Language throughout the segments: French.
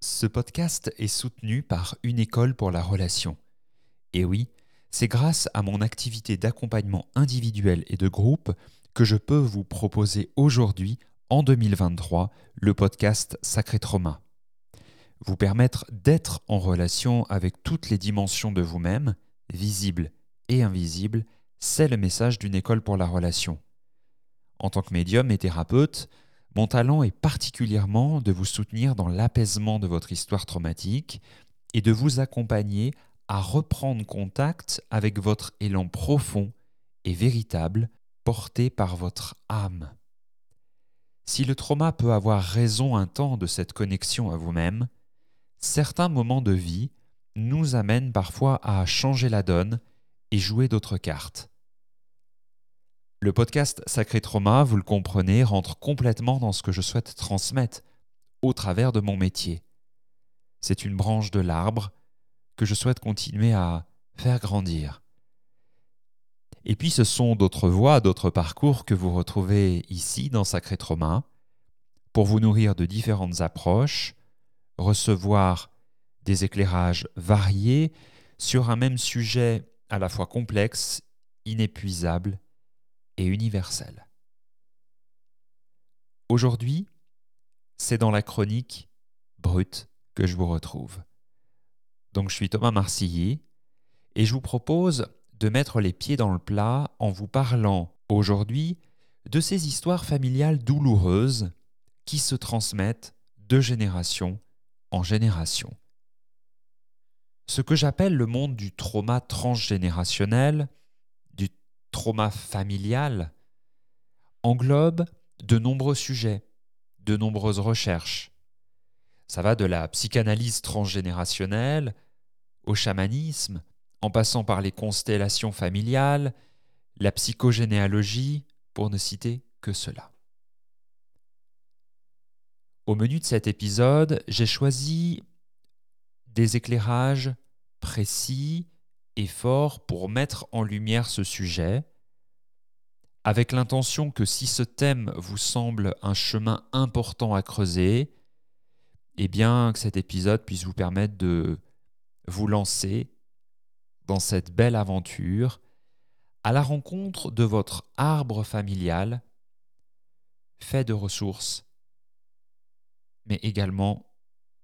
Ce podcast est soutenu par Une école pour la relation. Et oui, c'est grâce à mon activité d'accompagnement individuel et de groupe que je peux vous proposer aujourd'hui, en 2023, le podcast Sacré Trauma. Vous permettre d'être en relation avec toutes les dimensions de vous-même, visibles et invisibles, c'est le message d'une école pour la relation. En tant que médium et thérapeute, mon talent est particulièrement de vous soutenir dans l'apaisement de votre histoire traumatique et de vous accompagner à reprendre contact avec votre élan profond et véritable porté par votre âme. Si le trauma peut avoir raison un temps de cette connexion à vous-même, certains moments de vie nous amènent parfois à changer la donne et jouer d'autres cartes. Le podcast Sacré Trauma, vous le comprenez, rentre complètement dans ce que je souhaite transmettre au travers de mon métier. C'est une branche de l'arbre que je souhaite continuer à faire grandir. Et puis ce sont d'autres voies, d'autres parcours que vous retrouvez ici dans Sacré Trauma pour vous nourrir de différentes approches, recevoir des éclairages variés sur un même sujet à la fois complexe, inépuisable et universel. Aujourd'hui, c'est dans la chronique brute que je vous retrouve. Donc je suis Thomas Marcilly et je vous propose de mettre les pieds dans le plat en vous parlant aujourd'hui de ces histoires familiales douloureuses qui se transmettent de génération en génération. Ce que j'appelle le monde du trauma transgénérationnel trauma familial englobe de nombreux sujets, de nombreuses recherches. Ça va de la psychanalyse transgénérationnelle au chamanisme, en passant par les constellations familiales, la psychogénéalogie, pour ne citer que cela. Au menu de cet épisode, j'ai choisi des éclairages précis et fort pour mettre en lumière ce sujet, avec l'intention que si ce thème vous semble un chemin important à creuser, eh bien que cet épisode puisse vous permettre de vous lancer dans cette belle aventure à la rencontre de votre arbre familial fait de ressources, mais également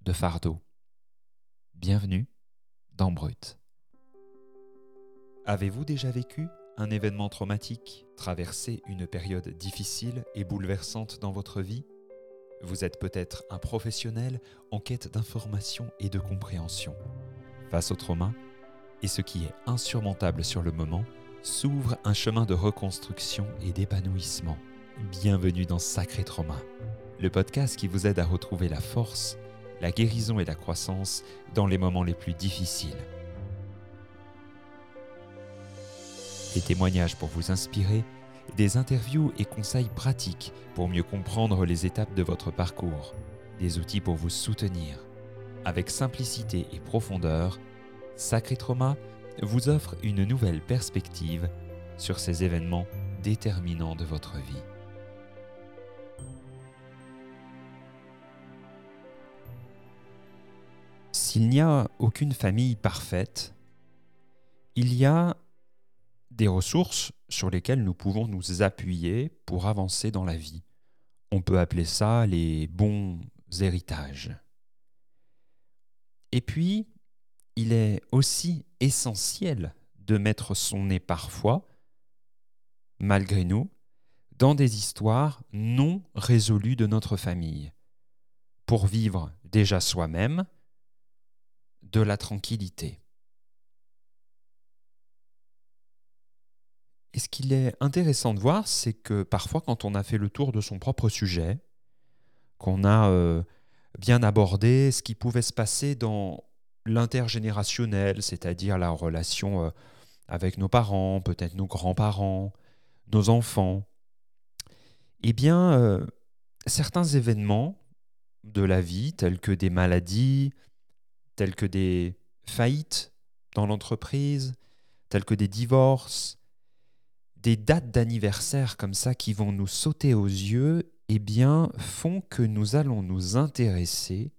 de fardeaux. Bienvenue dans Brut. Avez-vous déjà vécu un événement traumatique, traversé une période difficile et bouleversante dans votre vie Vous êtes peut-être un professionnel en quête d'information et de compréhension. Face au trauma, et ce qui est insurmontable sur le moment, s'ouvre un chemin de reconstruction et d'épanouissement. Bienvenue dans Sacré Trauma, le podcast qui vous aide à retrouver la force, la guérison et la croissance dans les moments les plus difficiles. Des témoignages pour vous inspirer, des interviews et conseils pratiques pour mieux comprendre les étapes de votre parcours, des outils pour vous soutenir. Avec simplicité et profondeur, Sacré Trauma vous offre une nouvelle perspective sur ces événements déterminants de votre vie. S'il n'y a aucune famille parfaite, il y a des ressources sur lesquelles nous pouvons nous appuyer pour avancer dans la vie. On peut appeler ça les bons héritages. Et puis, il est aussi essentiel de mettre son nez parfois, malgré nous, dans des histoires non résolues de notre famille, pour vivre déjà soi-même de la tranquillité. Et ce qu'il est intéressant de voir, c'est que parfois, quand on a fait le tour de son propre sujet, qu'on a euh, bien abordé ce qui pouvait se passer dans l'intergénérationnel, c'est-à-dire la relation euh, avec nos parents, peut-être nos grands-parents, nos enfants, eh bien, euh, certains événements de la vie, tels que des maladies, tels que des faillites dans l'entreprise, tels que des divorces, des dates d'anniversaire comme ça qui vont nous sauter aux yeux, eh bien, font que nous allons nous intéresser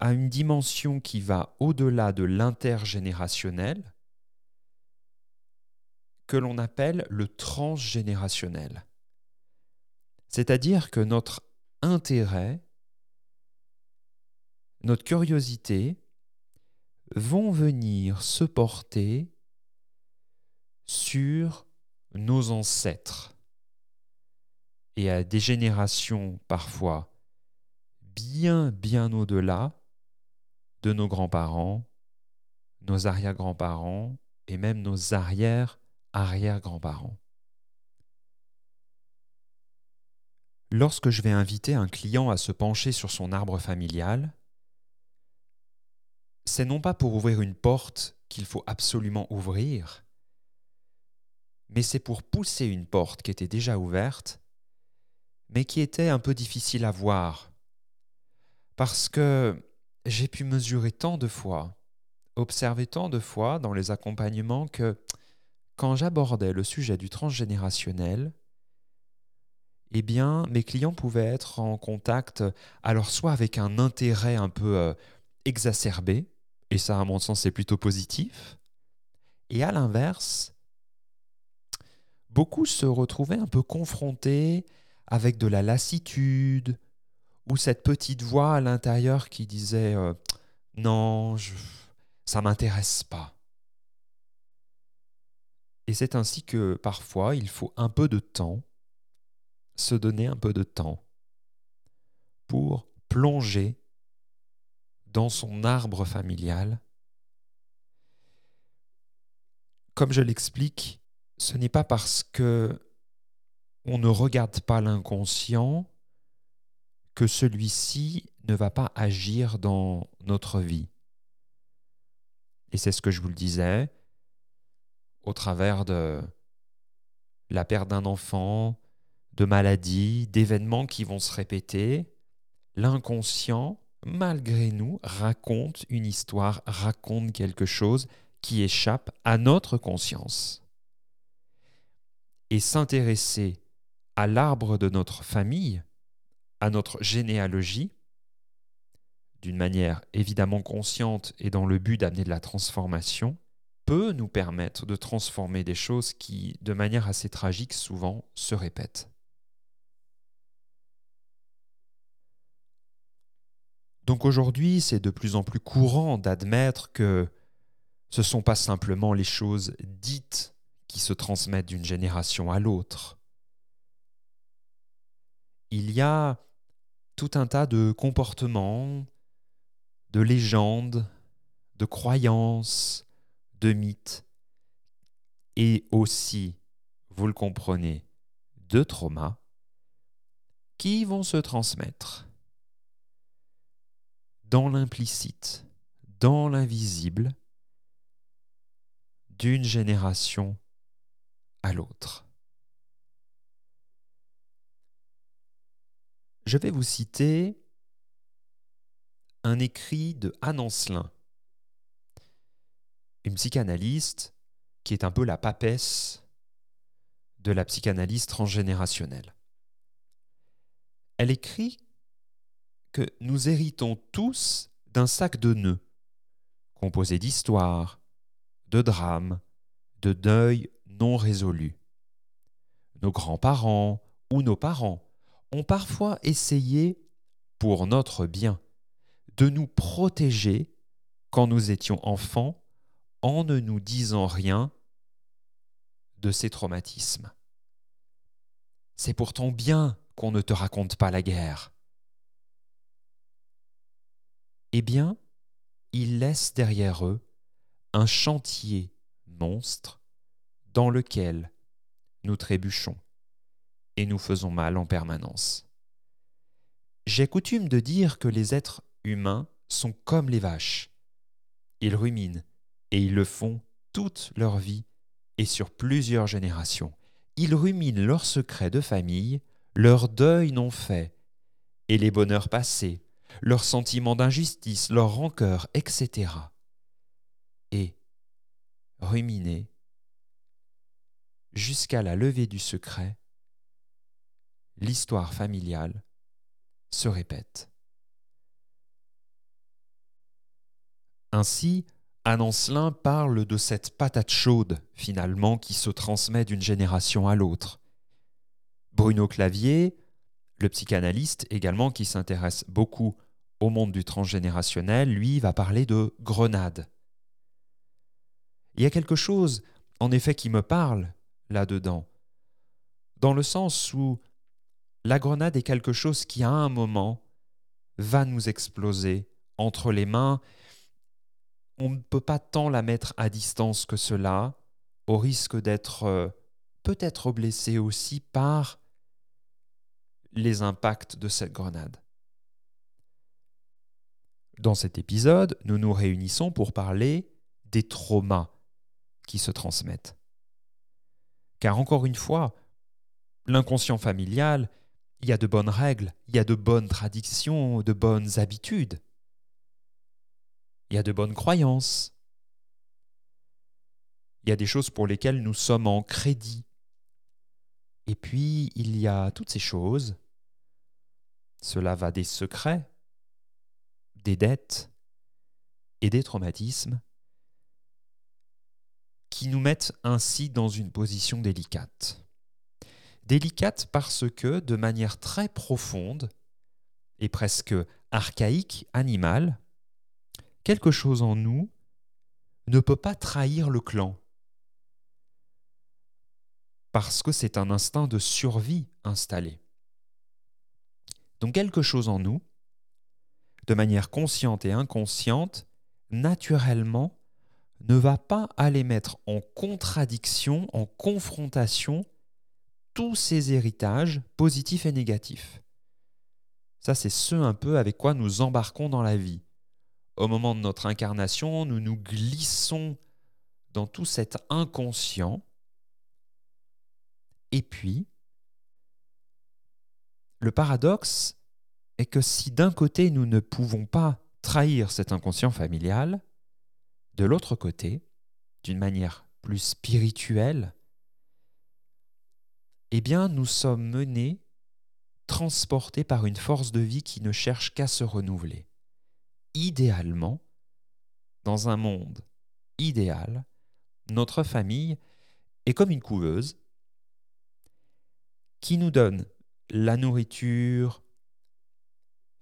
à une dimension qui va au-delà de l'intergénérationnel, que l'on appelle le transgénérationnel. C'est-à-dire que notre intérêt, notre curiosité vont venir se porter sur nos ancêtres et à des générations parfois bien, bien au-delà de nos grands-parents, nos arrière-grands-parents et même nos arrière-arrière-grands-parents. Lorsque je vais inviter un client à se pencher sur son arbre familial, c'est non pas pour ouvrir une porte qu'il faut absolument ouvrir, mais c'est pour pousser une porte qui était déjà ouverte, mais qui était un peu difficile à voir, parce que j'ai pu mesurer tant de fois, observer tant de fois dans les accompagnements que quand j'abordais le sujet du transgénérationnel, eh bien, mes clients pouvaient être en contact, alors soit avec un intérêt un peu euh, exacerbé, et ça, à mon sens, c'est plutôt positif, et à l'inverse, beaucoup se retrouvaient un peu confrontés avec de la lassitude ou cette petite voix à l'intérieur qui disait euh, non, je, ça m'intéresse pas. Et c'est ainsi que parfois il faut un peu de temps, se donner un peu de temps pour plonger dans son arbre familial. Comme je l'explique, ce n'est pas parce que on ne regarde pas l'inconscient que celui-ci ne va pas agir dans notre vie. Et c'est ce que je vous le disais, au travers de la perte d'un enfant, de maladies, d'événements qui vont se répéter, l'inconscient, malgré nous, raconte une histoire, raconte quelque chose qui échappe à notre conscience et s'intéresser à l'arbre de notre famille, à notre généalogie, d'une manière évidemment consciente et dans le but d'amener de la transformation, peut nous permettre de transformer des choses qui, de manière assez tragique, souvent se répètent. Donc aujourd'hui, c'est de plus en plus courant d'admettre que ce ne sont pas simplement les choses dites qui se transmettent d'une génération à l'autre. Il y a tout un tas de comportements, de légendes, de croyances, de mythes, et aussi, vous le comprenez, de traumas qui vont se transmettre dans l'implicite, dans l'invisible, d'une génération l'autre. Je vais vous citer un écrit de Anne Ancelin, une psychanalyste qui est un peu la papesse de la psychanalyse transgénérationnelle. Elle écrit que nous héritons tous d'un sac de nœuds, composé d'histoires, de drames, de deuils non résolus. Nos grands-parents ou nos parents ont parfois essayé, pour notre bien, de nous protéger quand nous étions enfants en ne nous disant rien de ces traumatismes. C'est pourtant bien qu'on ne te raconte pas la guerre. Eh bien, ils laissent derrière eux un chantier monstre dans lequel nous trébuchons et nous faisons mal en permanence. J'ai coutume de dire que les êtres humains sont comme les vaches. Ils ruminent, et ils le font toute leur vie et sur plusieurs générations. Ils ruminent leurs secrets de famille, leurs deuils non faits, et les bonheurs passés, leurs sentiments d'injustice, leurs rancœurs, etc. Et, ruminer, jusqu'à la levée du secret, l'histoire familiale se répète. Ainsi, Anne parle de cette patate chaude, finalement, qui se transmet d'une génération à l'autre. Bruno Clavier, le psychanalyste également qui s'intéresse beaucoup au monde du transgénérationnel, lui, va parler de grenade. Il y a quelque chose, en effet, qui me parle là-dedans, dans le sens où la grenade est quelque chose qui, à un moment, va nous exploser entre les mains. On ne peut pas tant la mettre à distance que cela, au risque d'être euh, peut-être blessé aussi par les impacts de cette grenade. Dans cet épisode, nous nous réunissons pour parler des traumas qui se transmettent. Car encore une fois, l'inconscient familial, il y a de bonnes règles, il y a de bonnes traditions, de bonnes habitudes, il y a de bonnes croyances, il y a des choses pour lesquelles nous sommes en crédit. Et puis, il y a toutes ces choses. Cela va des secrets, des dettes et des traumatismes qui nous mettent ainsi dans une position délicate. Délicate parce que, de manière très profonde et presque archaïque, animale, quelque chose en nous ne peut pas trahir le clan. Parce que c'est un instinct de survie installé. Donc quelque chose en nous, de manière consciente et inconsciente, naturellement, ne va pas aller mettre en contradiction, en confrontation tous ces héritages positifs et négatifs. Ça, c'est ce un peu avec quoi nous embarquons dans la vie. Au moment de notre incarnation, nous nous glissons dans tout cet inconscient. Et puis, le paradoxe est que si d'un côté nous ne pouvons pas trahir cet inconscient familial, de l'autre côté, d'une manière plus spirituelle, eh bien nous sommes menés, transportés par une force de vie qui ne cherche qu'à se renouveler. Idéalement, dans un monde idéal, notre famille est comme une couveuse qui nous donne la nourriture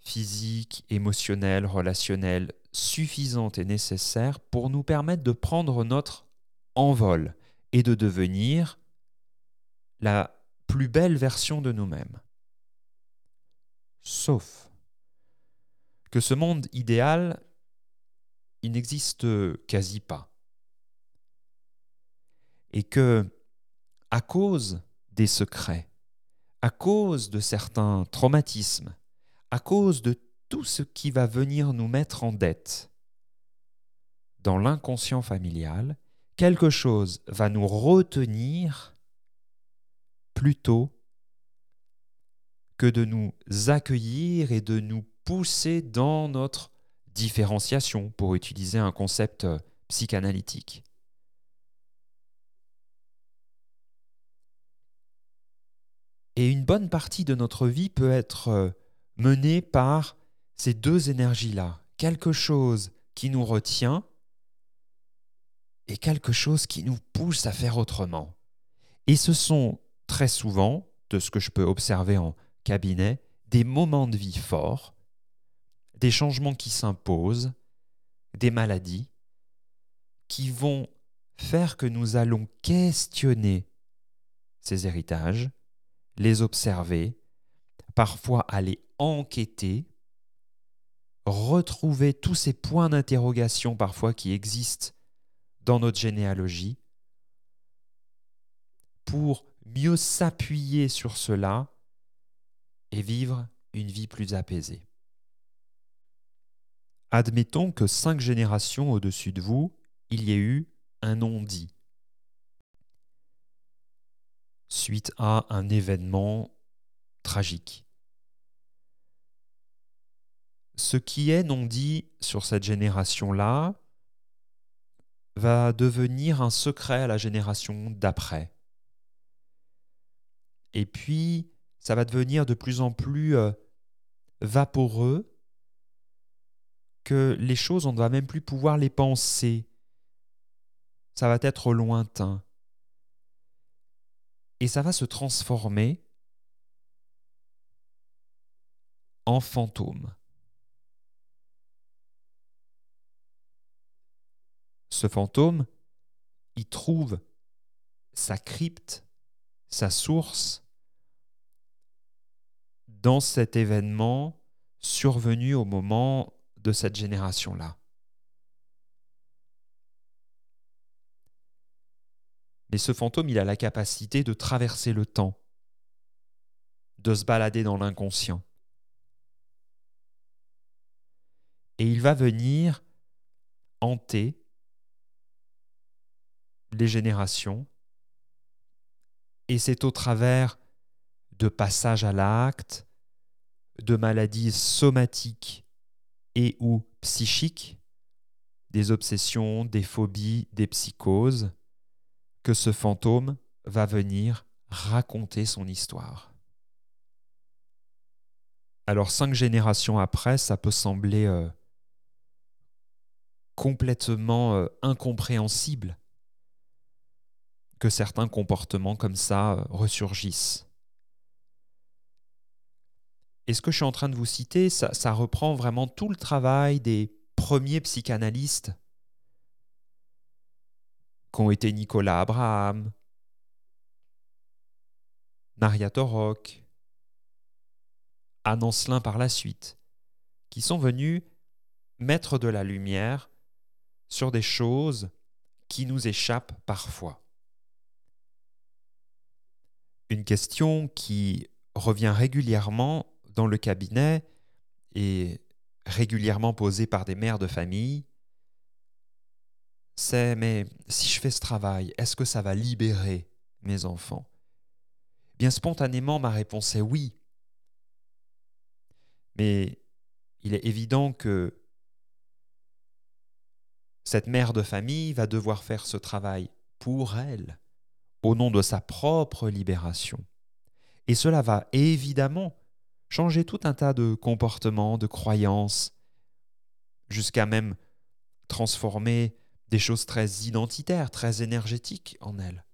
physique, émotionnelle, relationnelle suffisante et nécessaire pour nous permettre de prendre notre envol et de devenir la plus belle version de nous-mêmes. Sauf que ce monde idéal, il n'existe quasi pas. Et que, à cause des secrets, à cause de certains traumatismes, à cause de tout ce qui va venir nous mettre en dette, dans l'inconscient familial, quelque chose va nous retenir plutôt que de nous accueillir et de nous pousser dans notre différenciation, pour utiliser un concept psychanalytique. Et une bonne partie de notre vie peut être euh, menée par ces deux énergies-là. Quelque chose qui nous retient et quelque chose qui nous pousse à faire autrement. Et ce sont très souvent, de ce que je peux observer en cabinet, des moments de vie forts, des changements qui s'imposent, des maladies, qui vont faire que nous allons questionner ces héritages, les observer, parfois aller enquêter, retrouver tous ces points d'interrogation parfois qui existent dans notre généalogie, pour mieux s'appuyer sur cela et vivre une vie plus apaisée. Admettons que cinq générations au-dessus de vous, il y ait eu un non-dit suite à un événement tragique. Ce qui est non dit sur cette génération-là va devenir un secret à la génération d'après. Et puis, ça va devenir de plus en plus euh, vaporeux que les choses, on ne va même plus pouvoir les penser. Ça va être lointain. Et ça va se transformer en fantôme. Ce fantôme, il trouve sa crypte, sa source dans cet événement survenu au moment de cette génération-là. Mais ce fantôme, il a la capacité de traverser le temps, de se balader dans l'inconscient. Et il va venir hanter les générations. Et c'est au travers de passages à l'acte, de maladies somatiques et ou psychiques, des obsessions, des phobies, des psychoses, que ce fantôme va venir raconter son histoire. Alors cinq générations après, ça peut sembler euh, complètement euh, incompréhensible que certains comportements comme ça euh, ressurgissent. Et ce que je suis en train de vous citer, ça, reprend vraiment tout le travail des premiers psychanalystes qu'ont été Nicolas Abraham, Maria Torok, Anne Ancelin par la suite, qui sont venus mettre de la lumière sur des choses qui nous échappent parfois. Une question qui revient régulièrement dans le cabinet et régulièrement posée par des mères de famille, c'est mais si je fais ce travail, est-ce que ça va libérer mes enfants? Bien spontanément, ma réponse est oui. Mais il est évident que cette mère de famille va devoir faire ce travail pour elle, au nom de sa propre libération. Et cela va évidemment changer tout un tas de comportements, de croyances, jusqu'à même transformer des choses très identitaires, très énergétiques en elle.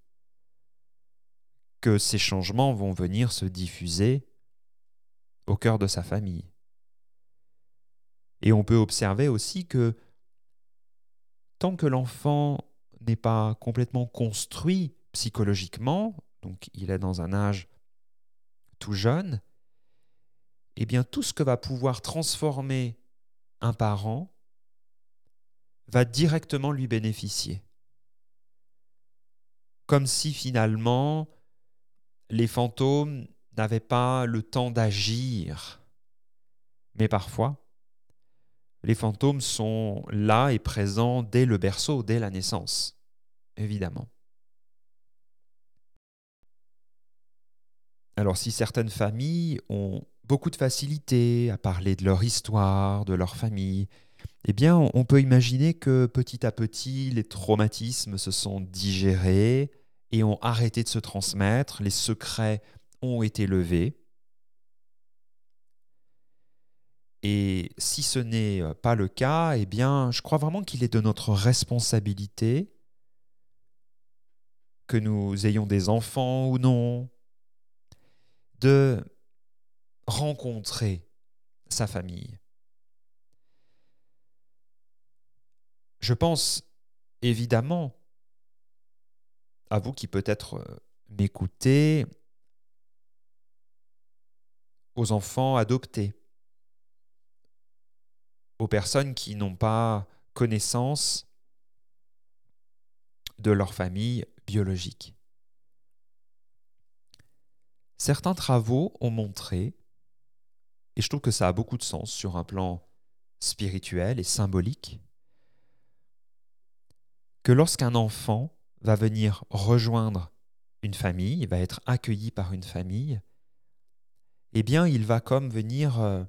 Que ces changements vont venir se diffuser au cœur de sa famille. Et on peut observer aussi que tant que l'enfant n'est pas complètement construit psychologiquement, donc il est dans un âge tout jeune, eh bien tout ce que va pouvoir transformer un parent va directement lui bénéficier. Comme si finalement les fantômes n'avaient pas le temps d'agir. Mais parfois, les fantômes sont là et présents dès le berceau, dès la naissance, évidemment. Alors si certaines familles ont beaucoup de facilité à parler de leur histoire, de leur famille, eh bien, on peut imaginer que petit à petit, les traumatismes se sont digérés et ont arrêté de se transmettre, les secrets ont été levés. Et si ce n'est pas le cas, eh bien, je crois vraiment qu'il est de notre responsabilité, que nous ayons des enfants ou non, de rencontrer sa famille Je pense évidemment à vous qui peut-être euh, m'écoutez, aux enfants adoptés, aux personnes qui n'ont pas connaissance de leur famille biologique. Certains travaux ont montré, et je trouve que ça a beaucoup de sens sur un plan spirituel et symbolique, que lorsqu'un enfant va venir rejoindre une famille, va être accueilli par une famille, eh bien, il va comme venir euh,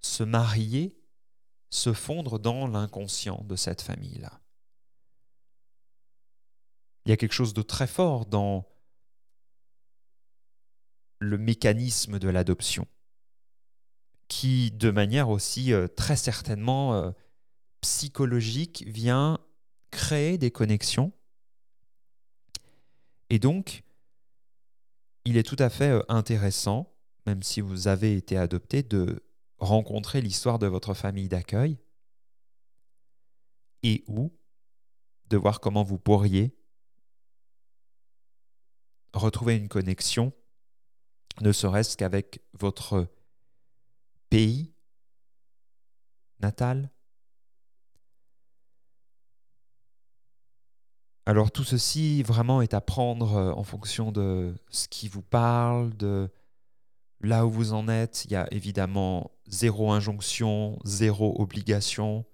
se marier, se fondre dans l'inconscient de cette famille-là. Il y a quelque chose de très fort dans le mécanisme de l'adoption, qui, de manière aussi euh, très certainement euh, psychologique, vient créer des connexions. Et donc, il est tout à fait euh, intéressant, même si vous avez été adopté, de rencontrer l'histoire de votre famille d'accueil et ou de voir comment vous pourriez retrouver une connexion, ne serait-ce qu'avec votre pays natal. Alors tout ceci vraiment est à prendre euh, en fonction de ce qui vous parle, de là où vous en êtes. Il y a évidemment zéro injonction, zéro obligation.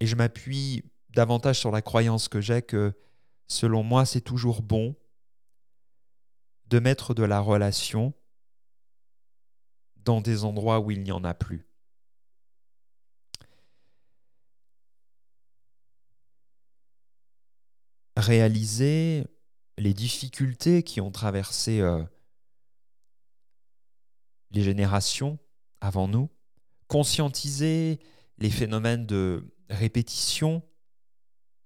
Et je m'appuie davantage sur la croyance que j'ai que, selon moi, c'est toujours bon de mettre de la relation dans des endroits où il n'y en a plus. Réaliser les difficultés qui ont traversé euh, les générations avant nous, conscientiser les phénomènes de répétition,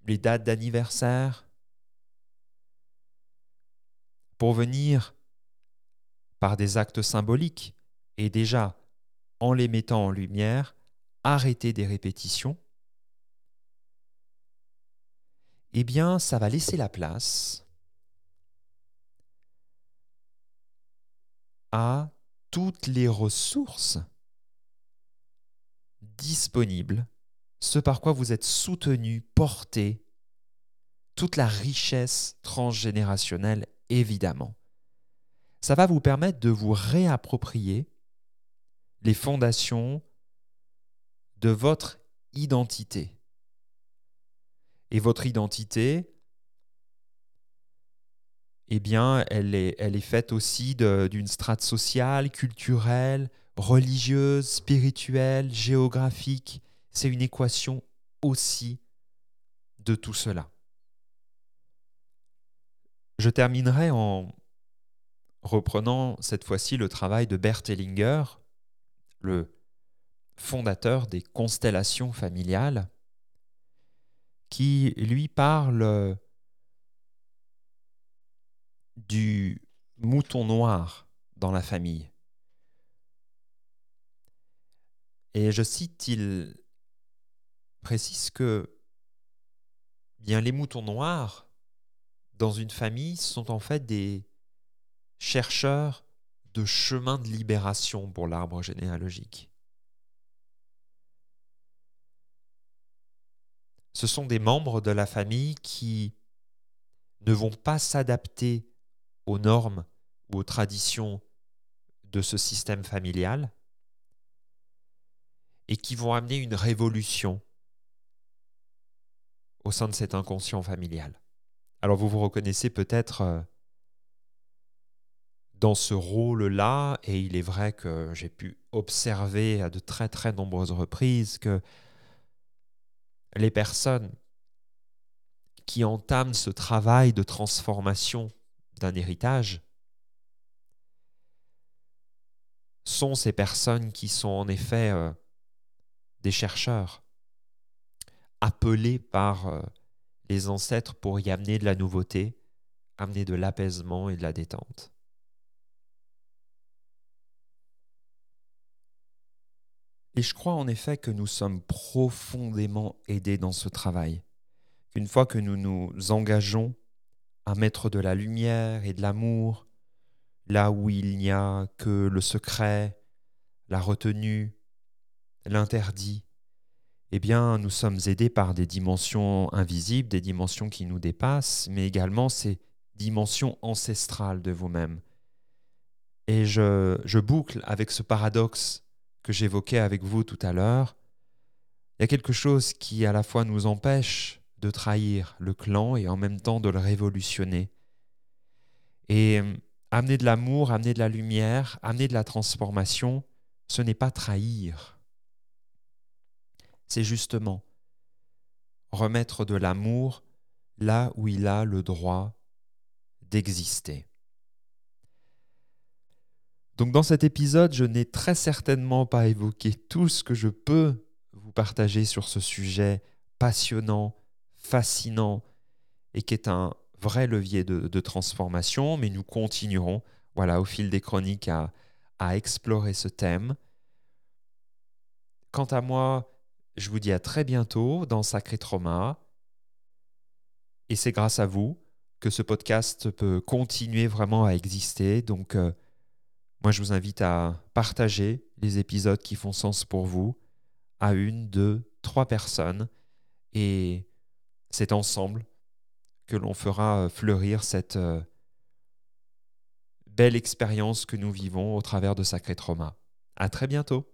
les dates d'anniversaire, pour venir par des actes symboliques et déjà en les mettant en lumière, arrêter des répétitions, eh bien, ça va laisser la place à toutes les ressources disponibles, ce par quoi vous êtes soutenu, porté, toute la richesse transgénérationnelle, évidemment. Ça va vous permettre de vous réapproprier les fondations de votre identité. Et votre identité, eh bien, elle est, elle est faite aussi d'une strate sociale, culturelle, religieuse, spirituelle, géographique. C'est une équation aussi de tout cela. Je terminerai en reprenant cette fois-ci le travail de Bert Hellinger, le fondateur des constellations familiales, qui lui parle du mouton noir dans la famille. Et je cite, il précise que bien les moutons noirs dans une famille sont en fait des chercheurs de chemin de libération pour l'arbre généalogique. Ce sont des membres de la famille qui ne vont pas s'adapter aux normes ou aux traditions de ce système familial et qui vont amener une révolution au sein de cet inconscient familial. Alors vous vous reconnaissez peut-être euh, dans ce rôle-là, et il est vrai que j'ai pu observer à de très très nombreuses reprises que les personnes qui entament ce travail de transformation d'un héritage sont ces personnes qui sont en effet euh, des chercheurs appelés par euh, les ancêtres pour y amener de la nouveauté, amener de l'apaisement et de la détente. Et je crois en effet que nous sommes profondément aidés dans ce travail. Qu'une fois que nous nous engageons à mettre de la lumière et de l'amour là où il n'y a que le secret, la retenue, l'interdit, eh bien, nous sommes aidés par des dimensions invisibles, des dimensions qui nous dépassent, mais également ces dimensions ancestrales de vous-même. Et je, je boucle avec ce paradoxe que j'évoquais avec vous tout à l'heure, il y a quelque chose qui à la fois nous empêche de trahir le clan et en même temps de le révolutionner. Et euh, amener de l'amour, amener de la lumière, amener de la transformation, ce n'est pas trahir. C'est justement remettre de l'amour là où il a le droit d'exister. Donc dans cet épisode, je n'ai très certainement pas évoqué tout ce que je peux vous partager sur ce sujet passionnant, fascinant et qui est un vrai levier de, transformation, mais nous continuerons voilà, au fil des chroniques à, à explorer ce thème. Quant à moi, je vous dis à très bientôt dans Sacré Trauma. Et c'est grâce à vous que ce podcast peut continuer vraiment à exister. Donc, euh, moi, je vous invite à partager les épisodes qui font sens pour vous à une, deux, trois personnes. Et c'est ensemble que l'on fera fleurir cette euh, belle expérience que nous vivons au travers de Sacré Trauma. À très bientôt.